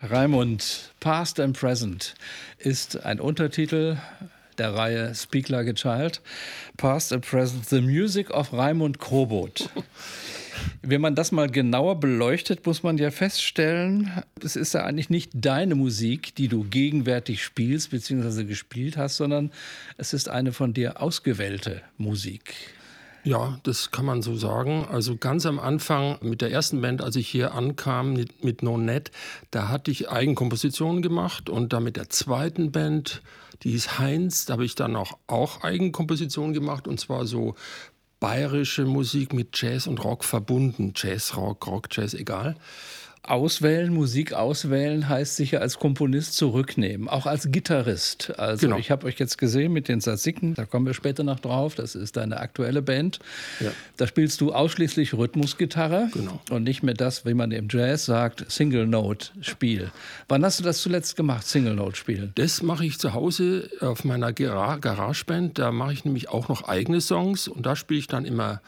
Raimund, Past and Present ist ein Untertitel der Reihe Speak Like a Child. Past and Present, The Music of Raimund Krobot. Wenn man das mal genauer beleuchtet, muss man ja feststellen, es ist ja eigentlich nicht deine Musik, die du gegenwärtig spielst bzw. gespielt hast, sondern es ist eine von dir ausgewählte Musik. Ja, das kann man so sagen. Also ganz am Anfang mit der ersten Band, als ich hier ankam mit, mit No Net, da hatte ich Eigenkompositionen gemacht und dann mit der zweiten Band, die hieß Heinz, da habe ich dann auch, auch Eigenkompositionen gemacht und zwar so bayerische Musik mit Jazz und Rock verbunden. Jazz, Rock, Rock, Jazz, egal. Auswählen, Musik auswählen heißt sicher als Komponist zurücknehmen, auch als Gitarrist. Also genau. ich habe euch jetzt gesehen mit den Sassiken, da kommen wir später noch drauf, das ist deine aktuelle Band. Ja. Da spielst du ausschließlich Rhythmusgitarre genau. und nicht mehr das, wie man im Jazz sagt, Single Note Spiel. Wann hast du das zuletzt gemacht, Single Note Spiel? Das mache ich zu Hause auf meiner Garageband, da mache ich nämlich auch noch eigene Songs und da spiele ich dann immer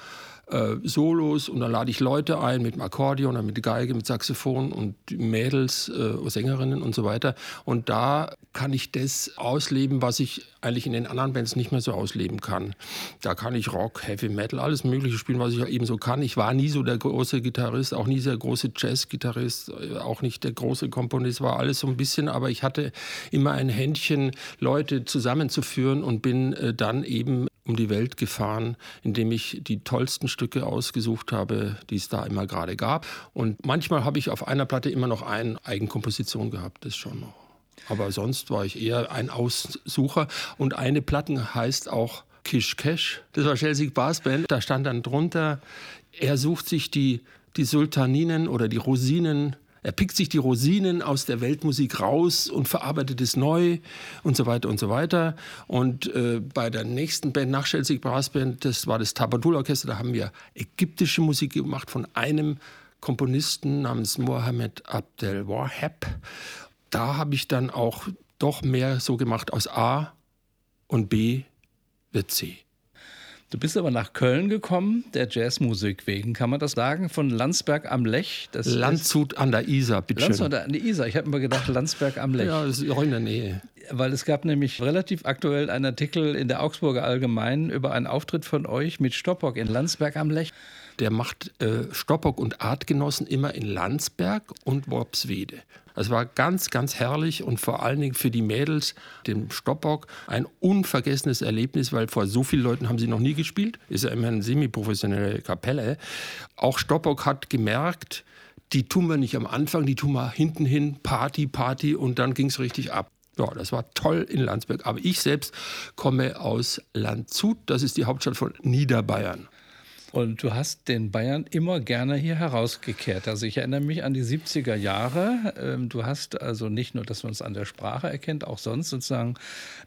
äh, Solos und dann lade ich Leute ein mit dem Akkordeon oder mit Geige, mit Saxophon und Mädels, äh, Sängerinnen und so weiter. Und da kann ich das ausleben, was ich eigentlich in den anderen Bands nicht mehr so ausleben kann. Da kann ich Rock, Heavy Metal, alles Mögliche spielen, was ich eben so kann. Ich war nie so der große Gitarrist, auch nie der große Jazz-Gitarrist, äh, auch nicht der große Komponist, war alles so ein bisschen, aber ich hatte immer ein Händchen, Leute zusammenzuführen und bin äh, dann eben um die Welt gefahren, indem ich die tollsten Stücke ausgesucht habe, die es da immer gerade gab. Und manchmal habe ich auf einer Platte immer noch eine Eigenkomposition gehabt, das schon noch. Aber sonst war ich eher ein Aussucher. Und eine Platte heißt auch Kish Cash. Das war Chelsea Bass Band. Da stand dann drunter, er sucht sich die, die Sultaninen oder die Rosinen er pickt sich die Rosinen aus der Weltmusik raus und verarbeitet es neu und so weiter und so weiter. Und äh, bei der nächsten Band, nach Chelsea Brass Band, das war das Tabadul Orchester, da haben wir ägyptische Musik gemacht von einem Komponisten namens Mohammed Abdel Wahab. Da habe ich dann auch doch mehr so gemacht aus A und B wird C. Du bist aber nach Köln gekommen, der Jazzmusik wegen, kann man das sagen? Von Landsberg am Lech? Das Landshut an der Isar, bitte Landshut an der Isar. Ich habe immer gedacht, Landsberg am Lech. Ja, das ist auch in der Nähe. Weil es gab nämlich relativ aktuell einen Artikel in der Augsburger Allgemeinen über einen Auftritt von euch mit Stoppock in Landsberg am Lech. Der macht äh, Stoppock und Artgenossen immer in Landsberg und Worpswede. Es war ganz, ganz herrlich und vor allen Dingen für die Mädels, dem Stoppock, ein unvergessenes Erlebnis, weil vor so vielen Leuten haben sie noch nie gespielt. Ist ja immer eine semi-professionelle Kapelle. Auch Stoppock hat gemerkt, die tun wir nicht am Anfang, die tun wir hinten hin, Party, Party und dann ging es richtig ab. Ja, das war toll in Landsberg. Aber ich selbst komme aus Landshut, das ist die Hauptstadt von Niederbayern. Und du hast den Bayern immer gerne hier herausgekehrt. Also ich erinnere mich an die 70er Jahre. Ähm, du hast also nicht nur, dass man es an der Sprache erkennt, auch sonst sozusagen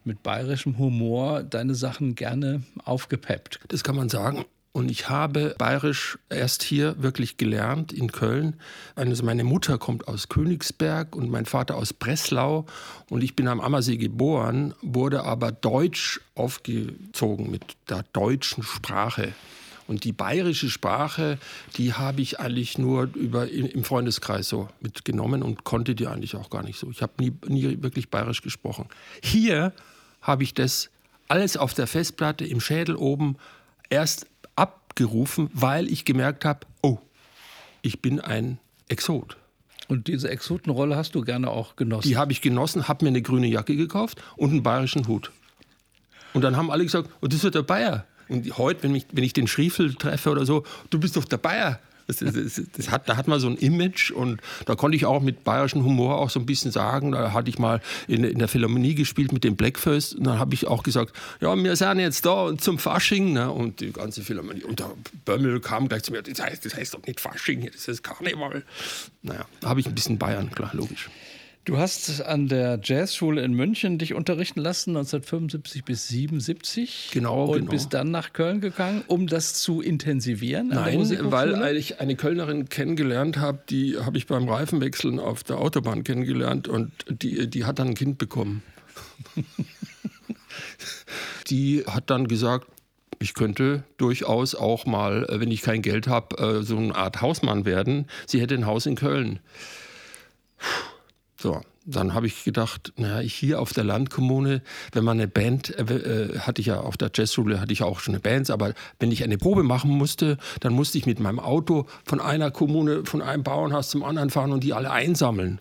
mit bayerischem Humor deine Sachen gerne aufgepeppt. Das kann man sagen. Und ich habe Bayerisch erst hier wirklich gelernt in Köln. Also meine Mutter kommt aus Königsberg und mein Vater aus Breslau. Und ich bin am Ammersee geboren, wurde aber deutsch aufgezogen mit der deutschen Sprache. Und die bayerische Sprache, die habe ich eigentlich nur über, im Freundeskreis so mitgenommen und konnte die eigentlich auch gar nicht so. Ich habe nie, nie wirklich bayerisch gesprochen. Hier habe ich das alles auf der Festplatte im Schädel oben erst abgerufen, weil ich gemerkt habe, oh, ich bin ein Exot. Und diese Exotenrolle hast du gerne auch genossen? Die habe ich genossen, habe mir eine grüne Jacke gekauft und einen bayerischen Hut. Und dann haben alle gesagt, oh, das ist der Bayer. Und heute, wenn, mich, wenn ich den Schriefel treffe oder so, du bist doch der Bayer. Das, das, das, hat, da hat man so ein Image und da konnte ich auch mit bayerischem Humor auch so ein bisschen sagen. Da hatte ich mal in, in der Philharmonie gespielt mit dem Blackfirst und dann habe ich auch gesagt, ja, wir sind jetzt da zum Fasching ne? und die ganze Philharmonie. Und der Bömmel kam gleich zu mir, das heißt, das heißt doch nicht Fasching, das ist Karneval. Naja, da habe ich ein bisschen Bayern, klar, logisch. Du hast an der Jazzschule in München dich unterrichten lassen, 1975 bis 77. Genau, und genau. bist dann nach Köln gegangen, um das zu intensivieren? Nein, weil ich eine Kölnerin kennengelernt habe, die habe ich beim Reifenwechseln auf der Autobahn kennengelernt und die, die hat dann ein Kind bekommen. die hat dann gesagt, ich könnte durchaus auch mal, wenn ich kein Geld habe, äh, so eine Art Hausmann werden. Sie hätte ein Haus in Köln. So, dann habe ich gedacht, naja, hier auf der Landkommune, wenn man eine Band, äh, äh, hatte ich ja auf der Jazzschule, hatte ich auch schon eine Band, aber wenn ich eine Probe machen musste, dann musste ich mit meinem Auto von einer Kommune, von einem Bauernhaus zum anderen fahren und die alle einsammeln.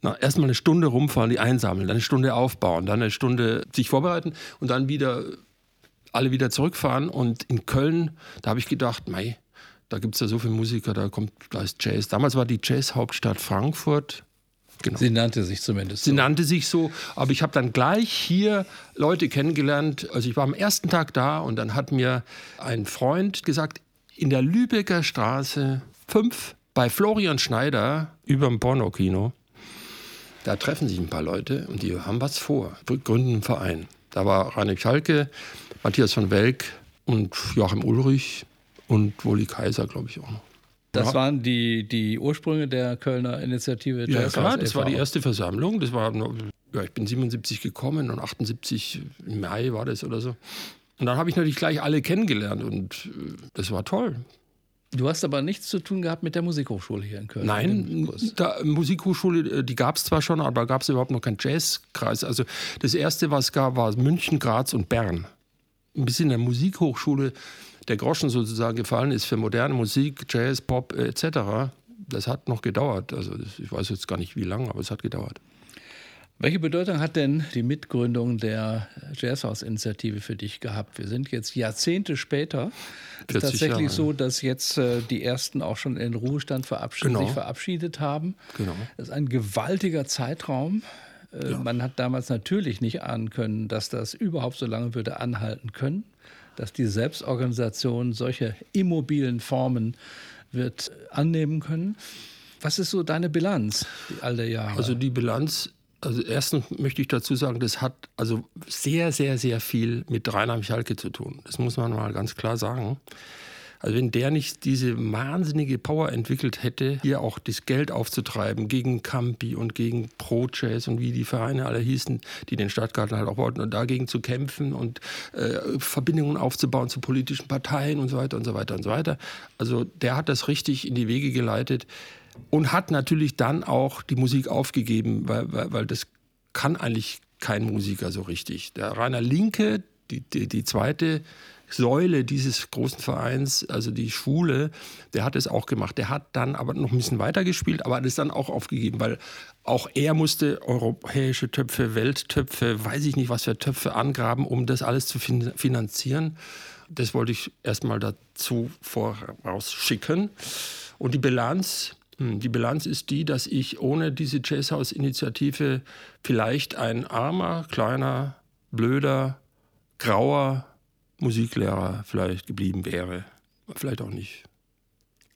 Na, erstmal eine Stunde rumfahren, die einsammeln, dann eine Stunde aufbauen, dann eine Stunde sich vorbereiten und dann wieder alle wieder zurückfahren. Und in Köln, da habe ich gedacht, mei, da gibt es ja so viele Musiker, da kommt, da ist Jazz. Damals war die Jazz-Hauptstadt Frankfurt. Genau. Sie nannte sich zumindest so. Sie nannte sich so, aber ich habe dann gleich hier Leute kennengelernt. Also ich war am ersten Tag da und dann hat mir ein Freund gesagt, in der Lübecker Straße 5 bei Florian Schneider über dem Pornokino, da treffen sich ein paar Leute und die haben was vor, gründen einen Verein. Da war Rainer Schalke, Matthias von Welk und Joachim Ulrich und Woli Kaiser, glaube ich auch noch. Das ja. waren die, die Ursprünge der Kölner Initiative Ja, klar, das war die erste Versammlung. Das war, ja, ich bin 77 gekommen und 78 im Mai war das oder so. Und dann habe ich natürlich gleich alle kennengelernt und äh, das war toll. Du hast aber nichts zu tun gehabt mit der Musikhochschule hier in Köln. Nein, da, Musikhochschule, äh, die gab es zwar schon, aber gab es überhaupt noch keinen Jazzkreis. Also das erste, was es gab, war München, Graz und Bern. Ein bisschen der Musikhochschule der Groschen sozusagen gefallen ist für moderne Musik, Jazz, Pop etc., das hat noch gedauert. Also ich weiß jetzt gar nicht wie lange, aber es hat gedauert. Welche Bedeutung hat denn die Mitgründung der Jazzhaus-Initiative für dich gehabt? Wir sind jetzt Jahrzehnte später. Es ist tatsächlich Jahre. so, dass jetzt äh, die ersten auch schon in Ruhestand verabschied genau. sich verabschiedet haben. Genau. Das ist ein gewaltiger Zeitraum. Äh, ja. Man hat damals natürlich nicht ahnen können, dass das überhaupt so lange würde anhalten können dass die Selbstorganisation solche immobilen Formen wird annehmen können. Was ist so deine Bilanz all der Jahre? Also die Bilanz, also erstens möchte ich dazu sagen, das hat also sehr, sehr, sehr viel mit Rainer Michalke zu tun. Das muss man mal ganz klar sagen. Also wenn der nicht diese wahnsinnige Power entwickelt hätte, hier auch das Geld aufzutreiben gegen Campi und gegen Pro Jazz und wie die Vereine alle hießen, die den Stadtgarten halt auch wollten und dagegen zu kämpfen und äh, Verbindungen aufzubauen zu politischen Parteien und so weiter und so weiter und so weiter. Also der hat das richtig in die Wege geleitet und hat natürlich dann auch die Musik aufgegeben, weil, weil, weil das kann eigentlich kein Musiker so richtig. Der Rainer Linke, die, die, die zweite Säule dieses großen Vereins, also die Schule, der hat es auch gemacht. Der hat dann aber noch ein bisschen weitergespielt, aber hat es dann auch aufgegeben, weil auch er musste europäische Töpfe, Welttöpfe, weiß ich nicht, was für Töpfe angraben, um das alles zu finanzieren. Das wollte ich erstmal dazu vorausschicken. Und die Bilanz, hm, die Bilanz ist die, dass ich ohne diese Jazzhaus-Initiative vielleicht ein armer, kleiner, blöder, grauer Musiklehrer vielleicht geblieben wäre. Vielleicht auch nicht.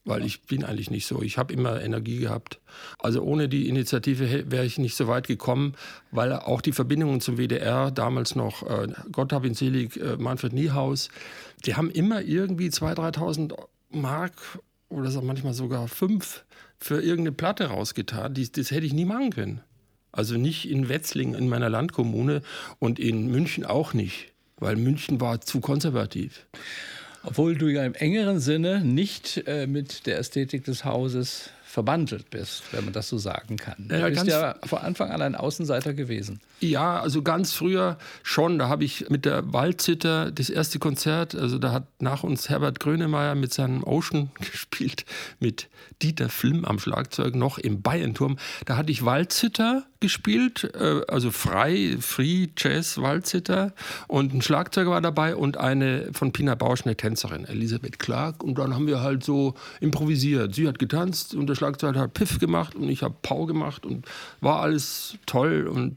Weil ich bin eigentlich nicht so. Ich habe immer Energie gehabt. Also ohne die Initiative wäre ich nicht so weit gekommen, weil auch die Verbindungen zum WDR, damals noch, äh, Gott hab ihn selig, äh, Manfred Niehaus, die haben immer irgendwie 2.000, 3.000 Mark oder so manchmal sogar fünf für irgendeine Platte rausgetan. Die, das hätte ich nie machen können. Also nicht in Wetzling, in meiner Landkommune und in München auch nicht weil München war zu konservativ. Obwohl du ja im engeren Sinne nicht äh, mit der Ästhetik des Hauses verbandelt bist, wenn man das so sagen kann. Ja, du bist ja von Anfang an ein Außenseiter gewesen. Ja, also ganz früher schon. Da habe ich mit der Waldzitter das erste Konzert, also da hat nach uns Herbert Grönemeyer mit seinem Ocean gespielt, mit Dieter Flimm am Schlagzeug noch im Bayernturm. Da hatte ich Waldzitter gespielt, äh, also frei, Free Jazz Waldzitter und ein Schlagzeuger war dabei und eine von Pina Bausch, eine Tänzerin, Elisabeth Clark. Und dann haben wir halt so improvisiert. Sie hat getanzt und der Schlagzeuger hat Piff gemacht und ich habe Pau gemacht und war alles toll und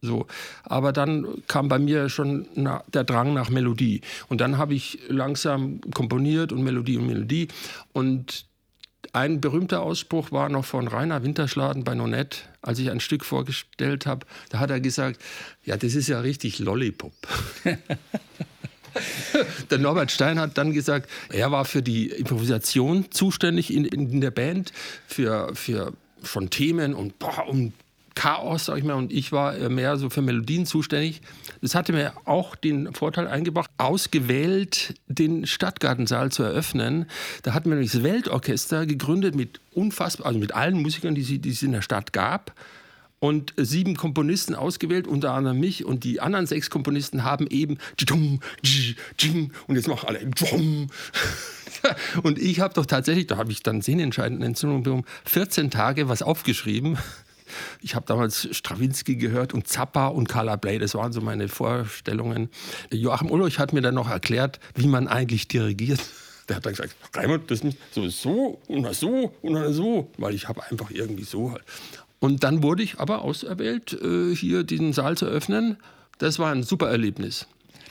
so. Aber dann kam bei mir schon der Drang nach Melodie. Und dann habe ich langsam komponiert und Melodie und Melodie. Und ein berühmter Ausspruch war noch von Rainer Winterschladen bei Nonette, als ich ein Stück vorgestellt habe. Da hat er gesagt, ja, das ist ja richtig Lollipop. der Norbert Stein hat dann gesagt, er war für die Improvisation zuständig in, in der Band, für, für schon Themen und, boah, und Chaos, sag ich mal, und ich war äh, mehr so für Melodien zuständig. Das hatte mir auch den Vorteil eingebracht, ausgewählt den Stadtgartensaal zu eröffnen. Da hatten wir nämlich das Weltorchester gegründet mit unfassbar, also mit allen Musikern, die, die es in der Stadt gab. und sieben Komponisten ausgewählt, unter anderem mich. Und die anderen sechs Komponisten haben eben und jetzt machen alle und ich habe doch tatsächlich, da habe ich dann sehnenentscheidenden Entzündung bekommen, 14 Tage was aufgeschrieben. Ich habe damals Strawinski gehört und Zappa und Carla Bley, das waren so meine Vorstellungen. Joachim Ulrich hat mir dann noch erklärt, wie man eigentlich dirigiert. Der hat dann gesagt, Raimund, das ist so, so und so und so, weil ich habe einfach irgendwie so halt. Und dann wurde ich aber auserwählt, äh, hier diesen Saal zu öffnen. Das war ein super Erlebnis.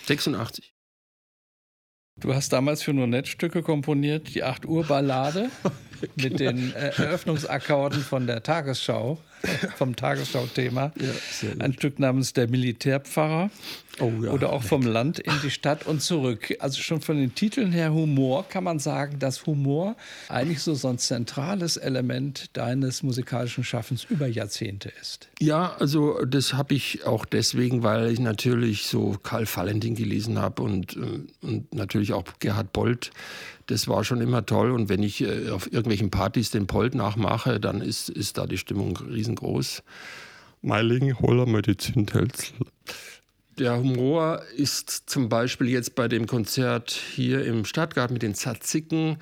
86. Du hast damals für Nonet-Stücke komponiert, die 8 Uhr Ballade mit den äh, Eröffnungsakkorden von der Tagesschau, vom Tagesschau-Thema. Ja, ein Stück namens Der Militärpfarrer. Oh, ja, oder auch nett. vom Land in die Stadt und zurück. Also schon von den Titeln her Humor kann man sagen, dass Humor eigentlich so, so ein zentrales Element deines musikalischen Schaffens über Jahrzehnte ist. Ja, also das habe ich auch deswegen, weil ich natürlich so Karl Valentin gelesen habe und, äh, und natürlich auch Gerhard Bolt. Das war schon immer toll. Und wenn ich äh, auf irgendwelchen Partys den Polt nachmache, dann ist, ist da die Stimmung riesengroß. Meiling, Holler, Medizin, Telzel. Der Humor ist zum Beispiel jetzt bei dem Konzert hier im Stadtgarten mit den Zatziken,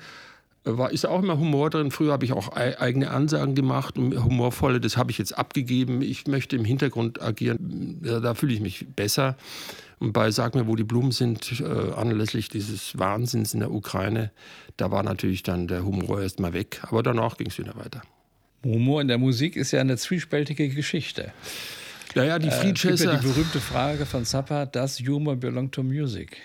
war, ist auch immer Humor drin. Früher habe ich auch eigene Ansagen gemacht, humorvolle, das habe ich jetzt abgegeben. Ich möchte im Hintergrund agieren, ja, da fühle ich mich besser. Und bei Sag mir, wo die Blumen sind, äh, anlässlich dieses Wahnsinns in der Ukraine, da war natürlich dann der Humor erstmal weg. Aber danach ging es wieder weiter. Humor in der Musik ist ja eine zwiespältige Geschichte. Ja, ja, die Jazzer. Äh, ja die berühmte Frage von Zappa, does humor belong to music?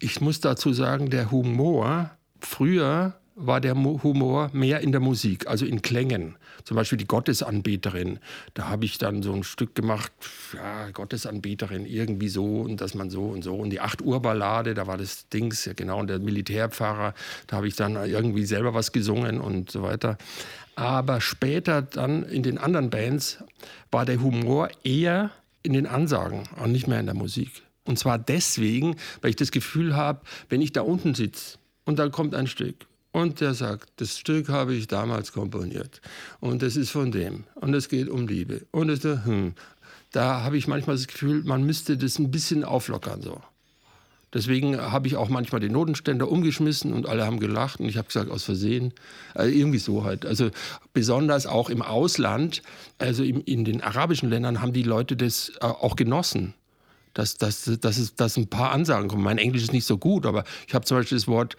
Ich muss dazu sagen, der Humor früher war der Humor mehr in der Musik, also in Klängen. Zum Beispiel die Gottesanbeterin. Da habe ich dann so ein Stück gemacht, ja, Gottesanbeterin, irgendwie so und dass man so und so. Und die 8 Uhr Ballade, da war das Dings, ja genau, und der Militärpfarrer, da habe ich dann irgendwie selber was gesungen und so weiter. Aber später dann in den anderen Bands war der Humor eher in den Ansagen und nicht mehr in der Musik. Und zwar deswegen, weil ich das Gefühl habe, wenn ich da unten sitze und dann kommt ein Stück und der sagt, das Stück habe ich damals komponiert und das ist von dem und es geht um Liebe und es, hm, da habe ich manchmal das Gefühl, man müsste das ein bisschen auflockern so. Deswegen habe ich auch manchmal den Notenständer umgeschmissen und alle haben gelacht und ich habe gesagt, aus Versehen. Also irgendwie so halt. Also besonders auch im Ausland, also in, den arabischen Ländern haben die Leute das äh, auch genossen. Dass, dass, dass, es, dass ein paar Ansagen kommen. Mein Englisch ist nicht so gut, aber ich habe zum Beispiel das Wort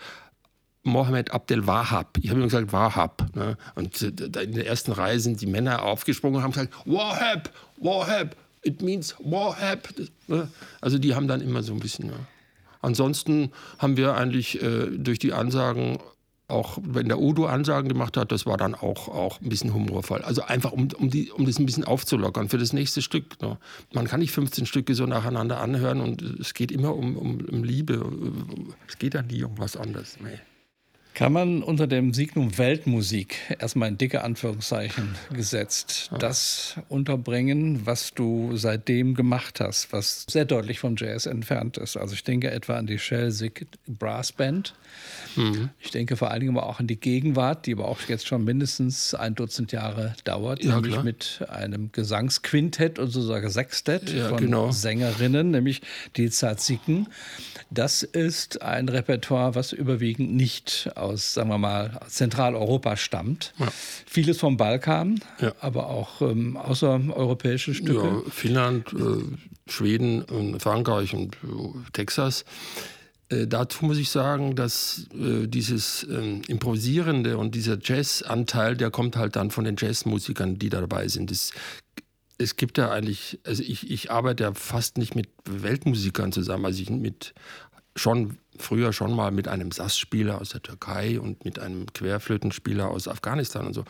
Mohammed Abdel Wahab. Ich habe immer gesagt Wahab. Ne? Und äh, in der ersten Reihe sind die Männer aufgesprungen und haben gesagt, Wahab, Wahab, it means Wahab. Ne? Also die haben dann immer so ein bisschen... Ja. Ansonsten haben wir eigentlich äh, durch die Ansagen auch wenn der Udo Ansagen gemacht hat, das war dann auch, auch ein bisschen humorvoll. Also einfach, um, um, die, um das ein bisschen aufzulockern für das nächste Stück. Ne? Man kann nicht 15 Stücke so nacheinander anhören und es geht immer um, um, um Liebe. Es geht dann nie um was anderes. Nee. Kann man unter dem Signum Weltmusik, erstmal in dicke Anführungszeichen gesetzt, das unterbringen, was du seitdem gemacht hast, was sehr deutlich vom Jazz entfernt ist? Also ich denke etwa an die Shell Sig Brass Band. Mhm. Ich denke vor allen Dingen aber auch an die Gegenwart, die aber auch jetzt schon mindestens ein Dutzend Jahre dauert, ja, nämlich klar. mit einem Gesangsquintett und sozusagen Sextett ja, von genau. Sängerinnen, nämlich die Tzatziki. Das ist ein Repertoire, was überwiegend nicht aus, sagen wir mal, Zentraleuropa stammt. Ja. Vieles vom Balkan, ja. aber auch ähm, außereuropäische Stücke. Ja, Finnland, äh, Schweden und Frankreich und äh, Texas. Äh, dazu muss ich sagen, dass äh, dieses äh, Improvisierende und dieser Jazzanteil, der kommt halt dann von den Jazzmusikern, die da dabei sind. Das, es gibt ja eigentlich, also ich, ich arbeite ja fast nicht mit Weltmusikern zusammen, also ich mit schon früher schon mal mit einem Sass-Spieler aus der Türkei und mit einem Querflötenspieler aus Afghanistan und so.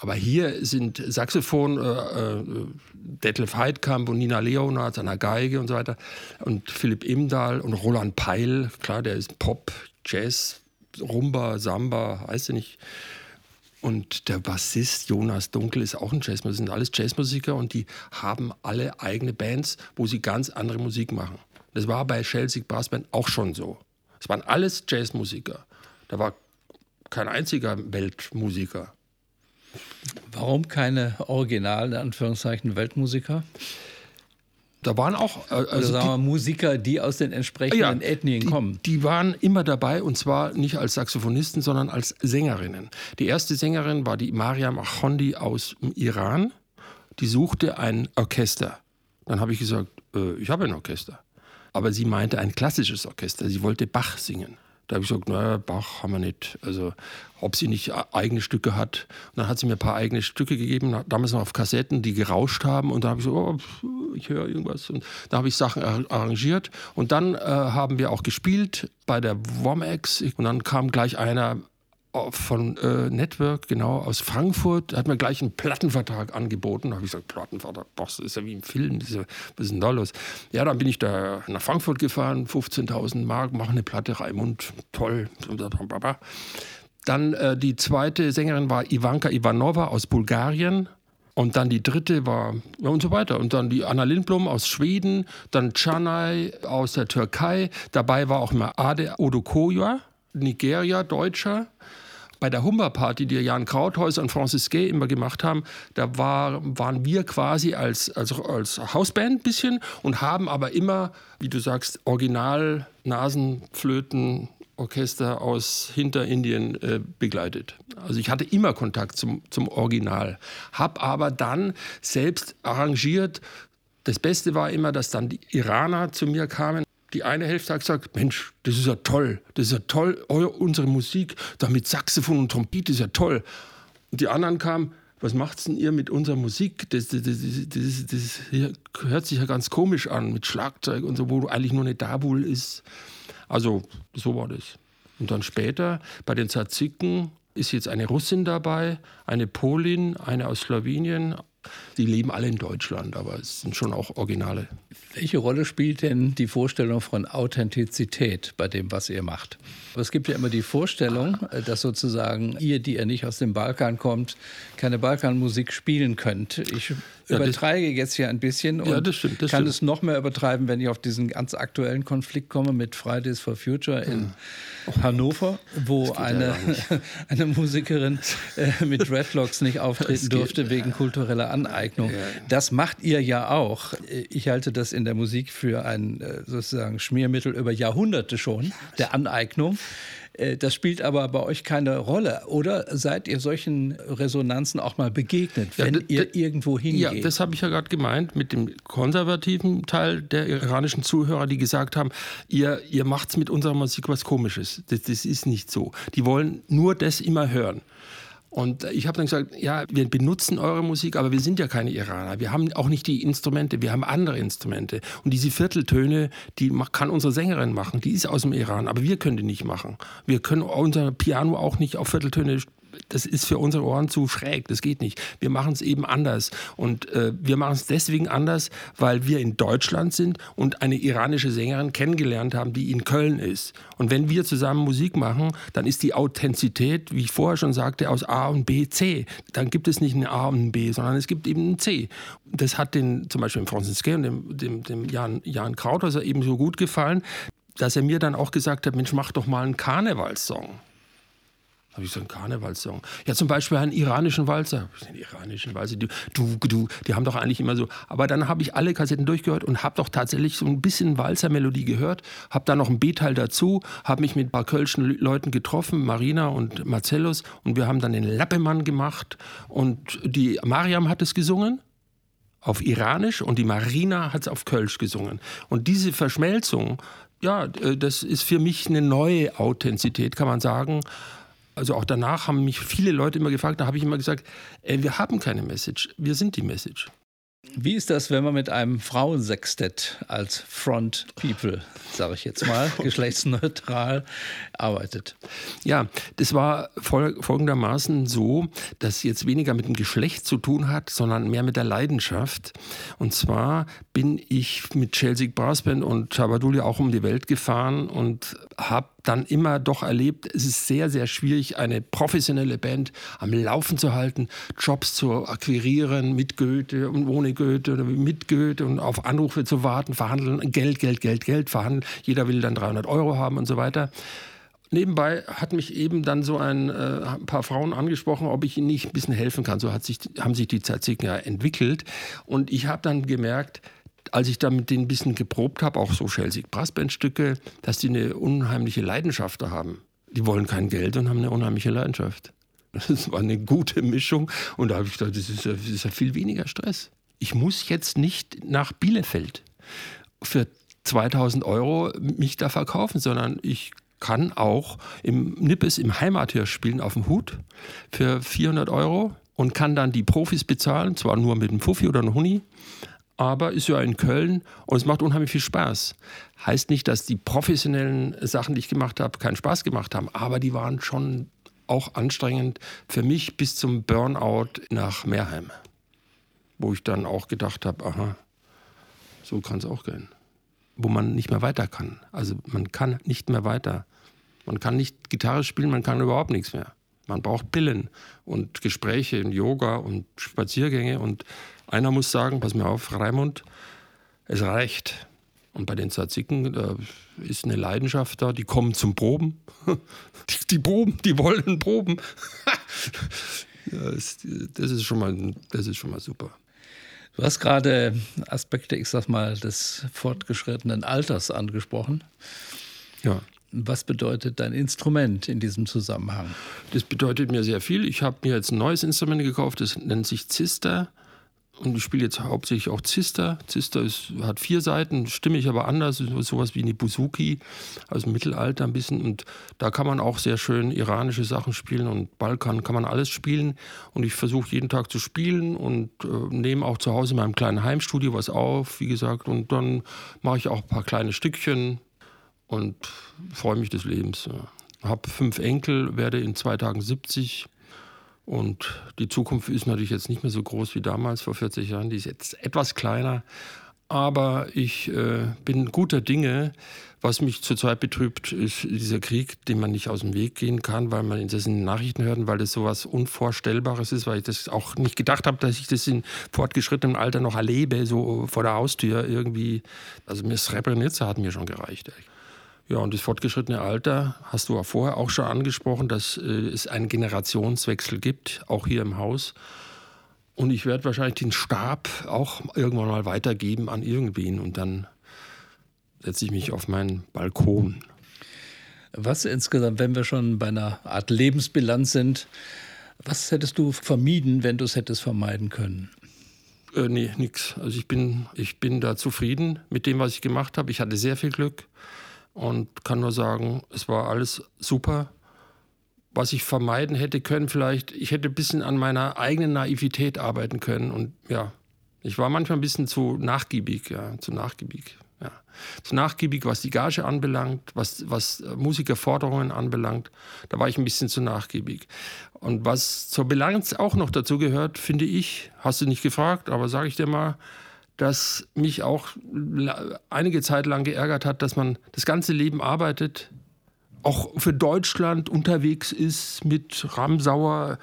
Aber hier sind Saxophon, äh, äh, Detlef Heidkamp und Nina Leonard an der Geige und so weiter und Philipp Imdahl und Roland Peil, klar, der ist Pop, Jazz, Rumba, Samba, heißt du nicht. Und der Bassist Jonas Dunkel ist auch ein Jazzmusiker. Sind alles Jazzmusiker und die haben alle eigene Bands, wo sie ganz andere Musik machen. Das war bei Chelsea Brass Band auch schon so. Es waren alles Jazzmusiker. Da war kein einziger Weltmusiker. Warum keine originalen, Anführungszeichen, Weltmusiker? Da waren auch äh, also sagen wir, Musiker, die aus den entsprechenden ja, Ethnien die, kommen. Die waren immer dabei und zwar nicht als Saxophonisten, sondern als Sängerinnen. Die erste Sängerin war die Mariam Achondi aus dem Iran. Die suchte ein Orchester. Dann habe ich gesagt, äh, ich habe ein Orchester. Aber sie meinte ein klassisches Orchester. Sie wollte Bach singen. Da habe ich gesagt, naja, Bach haben wir nicht. Also ob sie nicht eigene Stücke hat. Und dann hat sie mir ein paar eigene Stücke gegeben, damals noch auf Kassetten, die gerauscht haben. Und da habe ich so, oh, ich höre irgendwas. Und da habe ich Sachen arrangiert. Und dann äh, haben wir auch gespielt bei der Womex. Und dann kam gleich einer von äh, Network, genau, aus Frankfurt, hat mir gleich einen Plattenvertrag angeboten. Da habe ich gesagt, Plattenvertrag, boah, das ist ja wie im Film, das ist ja, was ist denn da los? Ja, dann bin ich da nach Frankfurt gefahren, 15.000 Mark, mache eine Platte, Raimund, toll. Dann äh, die zweite Sängerin war Ivanka Ivanova aus Bulgarien. Und dann die dritte war, ja und so weiter. Und dann die Anna Lindblom aus Schweden, dann Canay aus der Türkei. Dabei war auch immer Ade Odokoya, Nigeria, Deutscher bei der Humber-Party, die Jan Krauthäuser und Francis Gay immer gemacht haben, da war, waren wir quasi als, als, als Hausband ein bisschen und haben aber immer, wie du sagst, Original Nasenflöten, Orchester aus Hinterindien äh, begleitet. Also ich hatte immer Kontakt zum, zum Original, habe aber dann selbst arrangiert. Das Beste war immer, dass dann die Iraner zu mir kamen die eine Hälfte hat gesagt, Mensch, das ist ja toll, das ist ja toll, unsere Musik, da mit Saxophon und Trompete ist ja toll. Und die anderen kamen, was macht's denn ihr mit unserer Musik? Das, das, das, das, das hört sich ja ganz komisch an, mit Schlagzeug und so, wo eigentlich nur eine Dabul ist. Also, so war das. Und dann später bei den Zaziken ist jetzt eine Russin dabei, eine Polin, eine aus Slowenien, die leben alle in Deutschland, aber es sind schon auch Originale. Welche Rolle spielt denn die Vorstellung von Authentizität bei dem, was ihr macht? Es gibt ja immer die Vorstellung, dass sozusagen ihr, die ihr nicht aus dem Balkan kommt, keine Balkanmusik spielen könnt. Ich ja, übertreibe jetzt hier ein bisschen und ja, das stimmt, das kann stimmt. es noch mehr übertreiben, wenn ich auf diesen ganz aktuellen Konflikt komme mit Fridays for Future in ja. Hannover, wo eine, eine Musikerin äh, mit Dreadlocks nicht auftreten durfte wegen kultureller Aneignung. Das macht ihr ja auch. Ich halte das in der Musik für ein äh, sozusagen Schmiermittel über Jahrhunderte schon, der Aneignung. Äh, das spielt aber bei euch keine Rolle. Oder seid ihr solchen Resonanzen auch mal begegnet, wenn ja, ihr irgendwo hingeht? Ja, das habe ich ja gerade gemeint mit dem konservativen Teil der iranischen Zuhörer, die gesagt haben, ihr, ihr macht mit unserer Musik was Komisches. Das, das ist nicht so. Die wollen nur das immer hören. Und ich habe dann gesagt, ja, wir benutzen eure Musik, aber wir sind ja keine Iraner. Wir haben auch nicht die Instrumente, wir haben andere Instrumente. Und diese Vierteltöne, die kann unsere Sängerin machen, die ist aus dem Iran, aber wir können die nicht machen. Wir können unser Piano auch nicht auf Vierteltöne das ist für unsere Ohren zu schräg, das geht nicht. Wir machen es eben anders. Und äh, wir machen es deswegen anders, weil wir in Deutschland sind und eine iranische Sängerin kennengelernt haben, die in Köln ist. Und wenn wir zusammen Musik machen, dann ist die Authentizität, wie ich vorher schon sagte, aus A und B, C. Dann gibt es nicht ein A und ein B, sondern es gibt eben ein C. Das hat den, zum Beispiel dem Francis Gay und dem, dem, dem Jan, Jan Krauthauser eben so gut gefallen, dass er mir dann auch gesagt hat, Mensch, mach doch mal einen Karnevalssong habe ich so einen Karnevalssong. Ja, zum Beispiel einen iranischen Walzer. Den iranischen Walzer, du, du, du, die haben doch eigentlich immer so. Aber dann habe ich alle Kassetten durchgehört und habe doch tatsächlich so ein bisschen Walzermelodie gehört, habe dann noch ein B-Teil dazu, habe mich mit ein paar kölschen Leuten getroffen, Marina und Marcellus, und wir haben dann den Lappemann gemacht und die Mariam hat es gesungen auf Iranisch und die Marina hat es auf Kölsch gesungen. Und diese Verschmelzung, ja, äh, das ist für mich eine neue Authentizität, kann man sagen also auch danach haben mich viele Leute immer gefragt, da habe ich immer gesagt, ey, wir haben keine Message, wir sind die Message. Wie ist das, wenn man mit einem Frauensextett als Front People, sage ich jetzt mal, geschlechtsneutral arbeitet? Ja, das war folgendermaßen so, dass jetzt weniger mit dem Geschlecht zu tun hat, sondern mehr mit der Leidenschaft. Und zwar bin ich mit Chelsea Brassband und Chabaduli auch um die Welt gefahren und habe dann immer doch erlebt, es ist sehr, sehr schwierig, eine professionelle Band am Laufen zu halten, Jobs zu akquirieren mit Goethe und ohne Goethe oder mit Goethe und auf Anrufe zu warten, verhandeln, Geld, Geld, Geld, Geld, verhandeln. Jeder will dann 300 Euro haben und so weiter. nebenbei hat mich eben dann so ein, äh, ein, paar Frauen angesprochen, ob ich ihnen nicht ein bisschen helfen kann. So hat sich, haben sich die Tzatziki ja entwickelt. Und ich habe dann gemerkt, als ich da mit denen ein bisschen geprobt habe, auch so Schelsig Brassbandstücke, dass die eine unheimliche Leidenschaft da haben. Die wollen kein Geld und haben eine unheimliche Leidenschaft. Das war eine gute Mischung und da habe ich gedacht, das ist, ja, das ist ja viel weniger Stress. Ich muss jetzt nicht nach Bielefeld für 2000 Euro mich da verkaufen, sondern ich kann auch im Nippes im Heimathirsch spielen auf dem Hut für 400 Euro und kann dann die Profis bezahlen, zwar nur mit einem Fuffi oder einem Huni, aber ist ja in Köln und es macht unheimlich viel Spaß. Heißt nicht, dass die professionellen Sachen, die ich gemacht habe, keinen Spaß gemacht haben, aber die waren schon auch anstrengend für mich bis zum Burnout nach Meerheim, wo ich dann auch gedacht habe, aha, so kann es auch gehen wo man nicht mehr weiter kann. Also man kann nicht mehr weiter. Man kann nicht Gitarre spielen, man kann überhaupt nichts mehr. Man braucht Pillen und Gespräche und Yoga und Spaziergänge. Und einer muss sagen, pass mir auf, Raimund, es reicht. Und bei den Tzatziki, da ist eine Leidenschaft da, die kommen zum Proben. Die, die proben, die wollen proben. das, das, ist schon mal, das ist schon mal super. Du hast gerade Aspekte, ich sag mal, des fortgeschrittenen Alters angesprochen. Ja. Was bedeutet dein Instrument in diesem Zusammenhang? Das bedeutet mir sehr viel. Ich habe mir jetzt ein neues Instrument gekauft, das nennt sich Zister. Und ich spiele jetzt hauptsächlich auch Zister. Zister ist, hat vier Seiten, stimmig aber anders, sowas wie eine Buzuki aus dem Mittelalter ein bisschen. Und da kann man auch sehr schön iranische Sachen spielen und Balkan kann man alles spielen. Und ich versuche jeden Tag zu spielen und äh, nehme auch zu Hause in meinem kleinen Heimstudio was auf, wie gesagt. Und dann mache ich auch ein paar kleine Stückchen und freue mich des Lebens. Ja. Habe fünf Enkel, werde in zwei Tagen 70 und die Zukunft ist natürlich jetzt nicht mehr so groß wie damals vor 40 Jahren. Die ist jetzt etwas kleiner. Aber ich äh, bin guter Dinge. Was mich zurzeit betrübt, ist dieser Krieg, den man nicht aus dem Weg gehen kann, weil man das in den Nachrichten hört, weil das so was Unvorstellbares ist, weil ich das auch nicht gedacht habe, dass ich das in fortgeschrittenem Alter noch erlebe, so vor der Haustür irgendwie. Also mir Srebrenica hat mir schon gereicht. Ja, und das fortgeschrittene Alter hast du ja vorher auch schon angesprochen, dass äh, es einen Generationswechsel gibt, auch hier im Haus. Und ich werde wahrscheinlich den Stab auch irgendwann mal weitergeben an irgendwen und dann setze ich mich auf meinen Balkon. Was insgesamt, wenn wir schon bei einer Art Lebensbilanz sind, was hättest du vermieden, wenn du es hättest vermeiden können? Äh, nee, nix. Also ich bin, ich bin da zufrieden mit dem, was ich gemacht habe. Ich hatte sehr viel Glück und kann nur sagen, es war alles super. Was ich vermeiden hätte können, vielleicht, ich hätte ein bisschen an meiner eigenen Naivität arbeiten können. Und ja, ich war manchmal ein bisschen zu nachgiebig, ja, zu nachgiebig. Ja. Zu nachgiebig, was die Gage anbelangt, was, was Musikerforderungen anbelangt. Da war ich ein bisschen zu nachgiebig. Und was zur Bilanz auch noch dazu gehört, finde ich, hast du nicht gefragt, aber sage ich dir mal, das mich auch einige Zeit lang geärgert hat, dass man das ganze Leben arbeitet, auch für Deutschland unterwegs ist mit Ramsauer,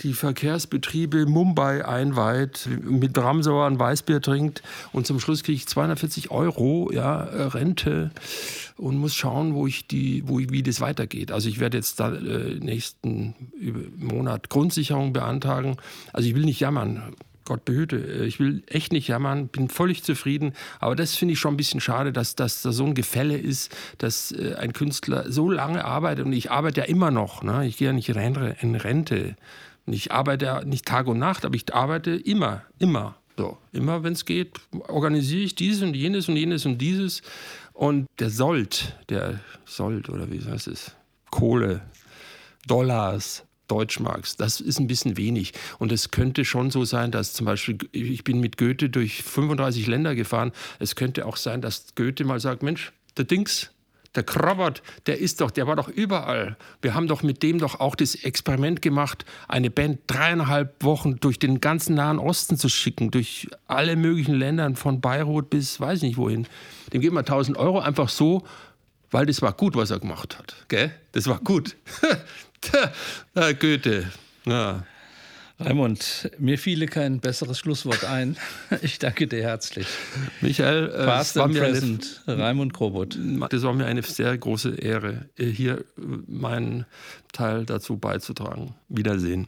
die Verkehrsbetriebe Mumbai einweiht, mit Ramsauer ein Weißbier trinkt und zum Schluss kriege ich 240 Euro ja, Rente und muss schauen, wo ich die, wo ich, wie das weitergeht. Also ich werde jetzt da äh, nächsten Monat Grundsicherung beantragen. Also ich will nicht jammern. Gott behüte, äh, ich will echt nicht jammern, bin völlig zufrieden. Aber das finde ich schon ein bisschen schade, dass, dass da so ein Gefälle ist, dass äh, ein Künstler so lange arbeitet. Und ich arbeite ja immer noch. Ne? Ich gehe ja nicht in Rente. Ich arbeite ja nicht Tag und Nacht, aber ich arbeite immer, immer. So, immer wenn es geht, organisiere ich dieses und jenes und jenes und dieses. Und der Sold, der Sold oder wie heißt es? Kohle, Dollars, Deutschmarks. Das ist ein bisschen wenig. Und es könnte schon so sein, dass zum Beispiel, ich bin mit Goethe durch 35 Länder gefahren. Es könnte auch sein, dass Goethe mal sagt, Mensch, der Dings, der Krabert, der ist doch, der war doch überall. Wir haben doch mit dem doch auch das Experiment gemacht, eine Band dreieinhalb Wochen durch den ganzen Nahen Osten zu schicken, durch alle möglichen Länder, von Beirut bis weiß nicht wohin. Dem geben wir 1000 Euro einfach so, weil das war gut, was er gemacht hat. Gell? Das war gut. Goethe. Ja. Raimund, mir fiele kein besseres Schlusswort ein. Ich danke dir herzlich. Michael, äh, Past mir present, eine, Raimund Krobot. Das war mir eine sehr große Ehre, hier meinen Teil dazu beizutragen. Wiedersehen.